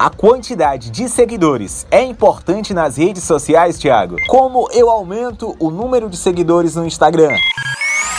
A quantidade de seguidores é importante nas redes sociais, Thiago? Como eu aumento o número de seguidores no Instagram?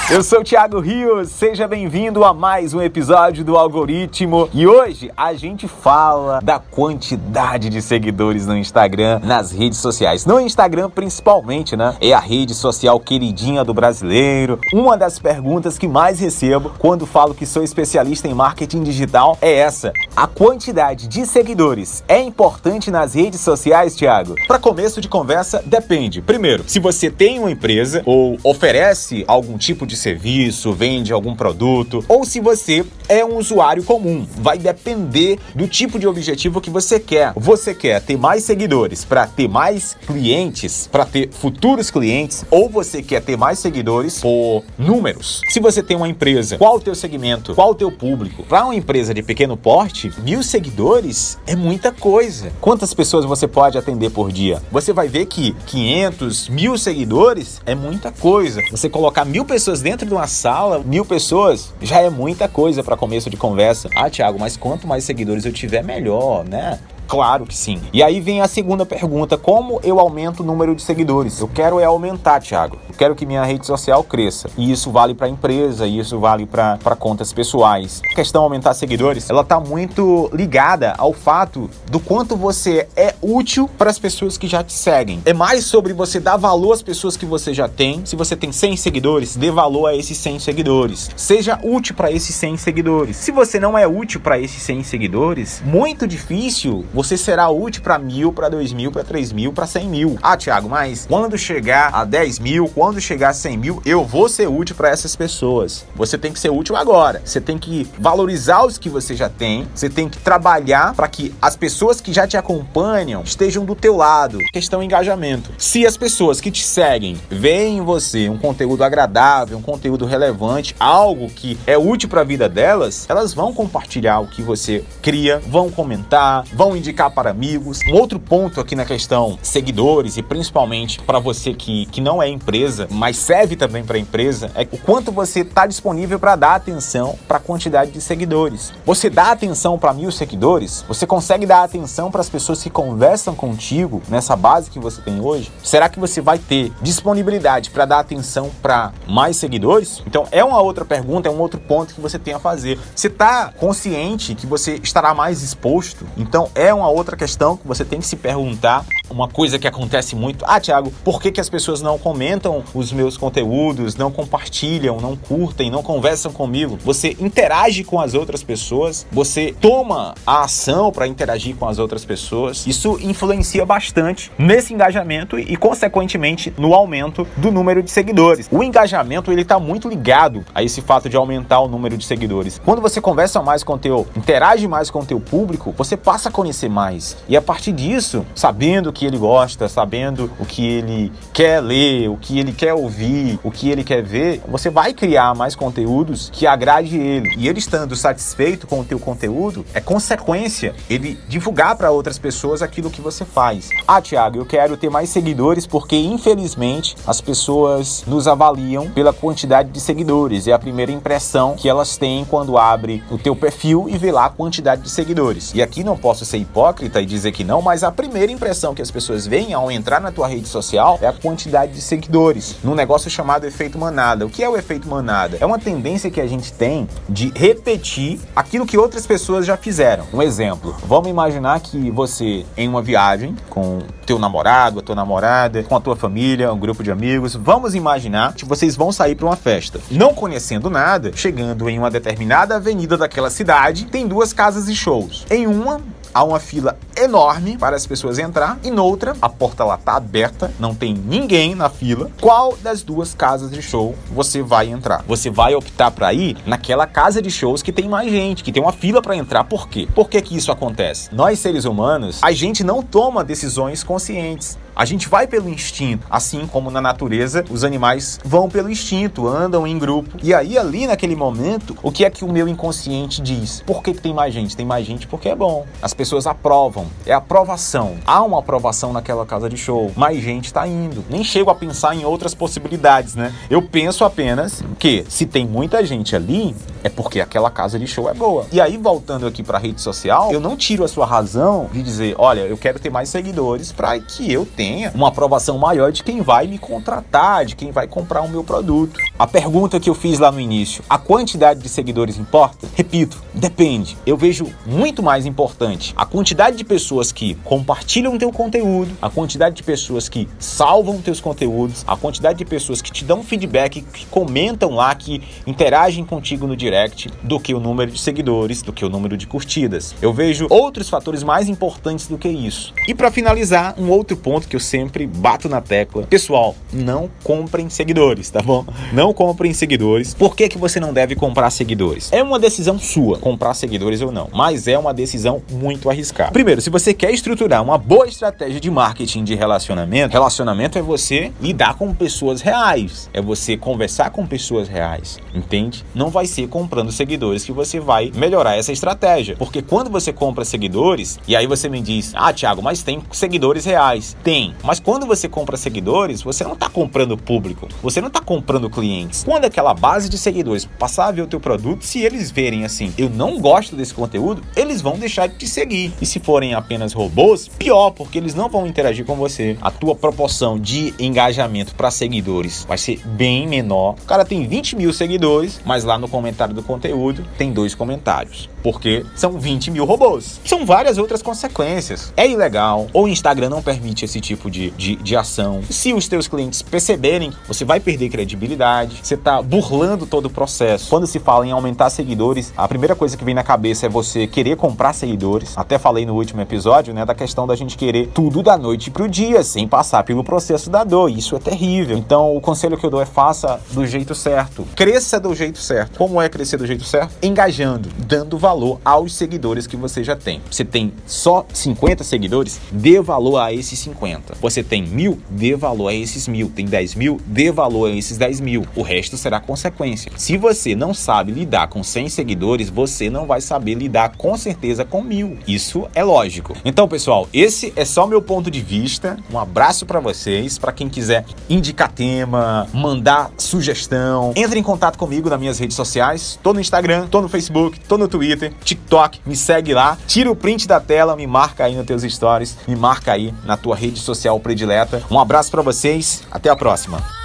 Eu sou o Thiago Rios, seja bem-vindo a mais um episódio do Algoritmo e hoje a gente fala da quantidade de seguidores no Instagram, nas redes sociais. No Instagram, principalmente, né? É a rede social queridinha do brasileiro. Uma das perguntas que mais recebo quando falo que sou especialista em marketing digital é essa: a quantidade de seguidores é importante nas redes sociais, Thiago? Para começo de conversa, depende. Primeiro, se você tem uma empresa ou oferece algum tipo de serviço, vende algum produto, ou se você é um usuário comum. Vai depender do tipo de objetivo que você quer. Você quer ter mais seguidores para ter mais clientes, para ter futuros clientes, ou você quer ter mais seguidores por números. Se você tem uma empresa, qual o teu segmento? Qual o teu público? Para uma empresa de pequeno porte, mil seguidores é muita coisa. Quantas pessoas você pode atender por dia? Você vai ver que 500, mil seguidores é muita coisa. Você colocar mil pessoas dentro de uma sala, mil pessoas, já é muita coisa para começo de conversa. Ah, Thiago, mas quanto mais seguidores eu tiver, melhor, né? Claro que sim. E aí vem a segunda pergunta: como eu aumento o número de seguidores? Eu quero é aumentar, Thiago. Eu quero que minha rede social cresça. E isso vale para empresa, e isso vale para contas pessoais. A questão aumentar seguidores, ela tá muito ligada ao fato do quanto você é útil para as pessoas que já te seguem. É mais sobre você dar valor às pessoas que você já tem. Se você tem 100 seguidores, dê valor a esses 100 seguidores. Seja útil para esses 100 seguidores. Se você não é útil para esses 100 seguidores, muito difícil você será útil para mil, para dois mil, para três mil, para cem mil. Ah, Thiago, mas quando chegar a 10 mil, quando chegar a 100 mil, eu vou ser útil para essas pessoas. Você tem que ser útil agora. Você tem que valorizar os que você já tem. Você tem que trabalhar para que as pessoas que já te acompanham estejam do teu lado. Questão engajamento. Se as pessoas que te seguem veem em você um conteúdo agradável, um conteúdo relevante, algo que é útil para a vida delas, elas vão compartilhar o que você cria, vão comentar, vão indicar para amigos. Um outro ponto aqui na questão seguidores e principalmente para você que, que não é empresa, mas serve também para empresa, é o quanto você está disponível para dar atenção para a quantidade de seguidores. Você dá atenção para mil seguidores? Você consegue dar atenção para as pessoas que conversam contigo nessa base que você tem hoje? Será que você vai ter disponibilidade para dar atenção para mais seguidores? Então é uma outra pergunta, é um outro ponto que você tem a fazer. Você está consciente que você estará mais exposto? Então é um uma outra questão que você tem que se perguntar. Uma coisa que acontece muito. Ah, Thiago, por que, que as pessoas não comentam os meus conteúdos, não compartilham, não curtem, não conversam comigo? Você interage com as outras pessoas, você toma a ação para interagir com as outras pessoas. Isso influencia bastante nesse engajamento e, consequentemente, no aumento do número de seguidores. O engajamento ele está muito ligado a esse fato de aumentar o número de seguidores. Quando você conversa mais com o teu, interage mais com o teu público, você passa a conhecer mais. E a partir disso, sabendo o que ele gosta, sabendo o que ele quer ler, o que ele quer ouvir, o que ele quer ver, você vai criar mais conteúdos que agrade ele. E ele estando satisfeito com o teu conteúdo, é consequência ele divulgar para outras pessoas aquilo que você faz. Ah, Thiago, eu quero ter mais seguidores porque infelizmente as pessoas nos avaliam pela quantidade de seguidores. É a primeira impressão que elas têm quando abre o teu perfil e vê lá a quantidade de seguidores. E aqui não posso ser hipócrita e dizer que não, mas a primeira impressão que as pessoas veem ao entrar na tua rede social é a quantidade de seguidores, num negócio chamado efeito manada. O que é o efeito manada? É uma tendência que a gente tem de repetir aquilo que outras pessoas já fizeram. Um exemplo, vamos imaginar que você em uma viagem com teu namorado, a tua namorada, com a tua família, um grupo de amigos, vamos imaginar que vocês vão sair para uma festa. Não conhecendo nada, chegando em uma determinada avenida daquela cidade, tem duas casas de shows. Em uma há uma fila enorme para as pessoas entrar e noutra a porta lá tá aberta, não tem ninguém na fila. Qual das duas casas de show você vai entrar? Você vai optar para ir naquela casa de shows que tem mais gente, que tem uma fila para entrar. Por quê? Por que que isso acontece? Nós seres humanos, a gente não toma decisões conscientes. A gente vai pelo instinto, assim como na natureza os animais vão pelo instinto, andam em grupo. E aí ali naquele momento, o que é que o meu inconsciente diz? Por que, que tem mais gente? Tem mais gente porque é bom. As pessoas aprovam. É aprovação. Há uma aprovação naquela casa de show. Mais gente está indo. Nem chego a pensar em outras possibilidades, né? Eu penso apenas que se tem muita gente ali, é porque aquela casa de show é boa. E aí, voltando aqui para a rede social, eu não tiro a sua razão de dizer, olha, eu quero ter mais seguidores para que eu tenha uma aprovação maior de quem vai me contratar, de quem vai comprar o meu produto. A pergunta que eu fiz lá no início, a quantidade de seguidores importa? Repito, depende. Eu vejo muito mais importante a quantidade de pessoas que compartilham teu conteúdo, a quantidade de pessoas que salvam teus conteúdos, a quantidade de pessoas que te dão feedback, que comentam lá, que interagem contigo no direct, do que o número de seguidores, do que o número de curtidas. Eu vejo outros fatores mais importantes do que isso. E para finalizar, um outro ponto que eu sempre bato na tecla, pessoal, não comprem seguidores, tá bom? Não comprem seguidores. Por que que você não deve comprar seguidores? É uma decisão sua comprar seguidores ou não, mas é uma decisão muito arriscada. Primeiro, se você quer estruturar uma boa estratégia de marketing de relacionamento, relacionamento é você lidar com pessoas reais, é você conversar com pessoas reais, entende? Não vai ser comprando seguidores que você vai melhorar essa estratégia, porque quando você compra seguidores, e aí você me diz, ah, Thiago, mas tem seguidores reais. Tem, mas quando você compra seguidores, você não está comprando público, você não está comprando clientes. Quando aquela base de seguidores passar a ver o teu produto, se eles verem assim, eu não gosto desse conteúdo, eles vão deixar de te seguir. E se forem apenas robôs, pior, porque eles não vão interagir com você. A tua proporção de engajamento para seguidores vai ser bem menor. O cara tem 20 mil seguidores, mas lá no comentário do conteúdo tem dois comentários. Porque são 20 mil robôs. São várias outras consequências. É ilegal, ou o Instagram não permite esse tipo de, de, de ação. Se os teus clientes perceberem, você vai perder credibilidade, você está burlando todo o processo. Quando se fala em aumentar seguidores, a primeira coisa que vem na cabeça é você querer comprar seguidores. Até falei no último episódio, né, da questão da gente querer tudo da noite pro dia, sem passar pelo processo da dor. Isso é terrível. Então, o conselho que eu dou é faça do jeito certo. Cresça do jeito certo. Como é crescer do jeito certo? Engajando, dando valor aos seguidores que você já tem. Você tem só 50 seguidores? Dê valor a esses 50. Você tem mil? Dê valor a esses mil. Tem 10 mil? Dê valor a esses 10 mil. O resto será consequência. Se você não sabe lidar com 100 seguidores, você não vai saber lidar com certeza com mil. Isso é lógico. Então, pessoal, esse é só meu ponto de vista. Um abraço para vocês. Para quem quiser indicar tema, mandar sugestão, entre em contato comigo nas minhas redes sociais. Tô no Instagram, tô no Facebook, tô no Twitter, TikTok. Me segue lá, tira o print da tela, me marca aí nos teus stories, me marca aí na tua rede social predileta. Um abraço para vocês, até a próxima.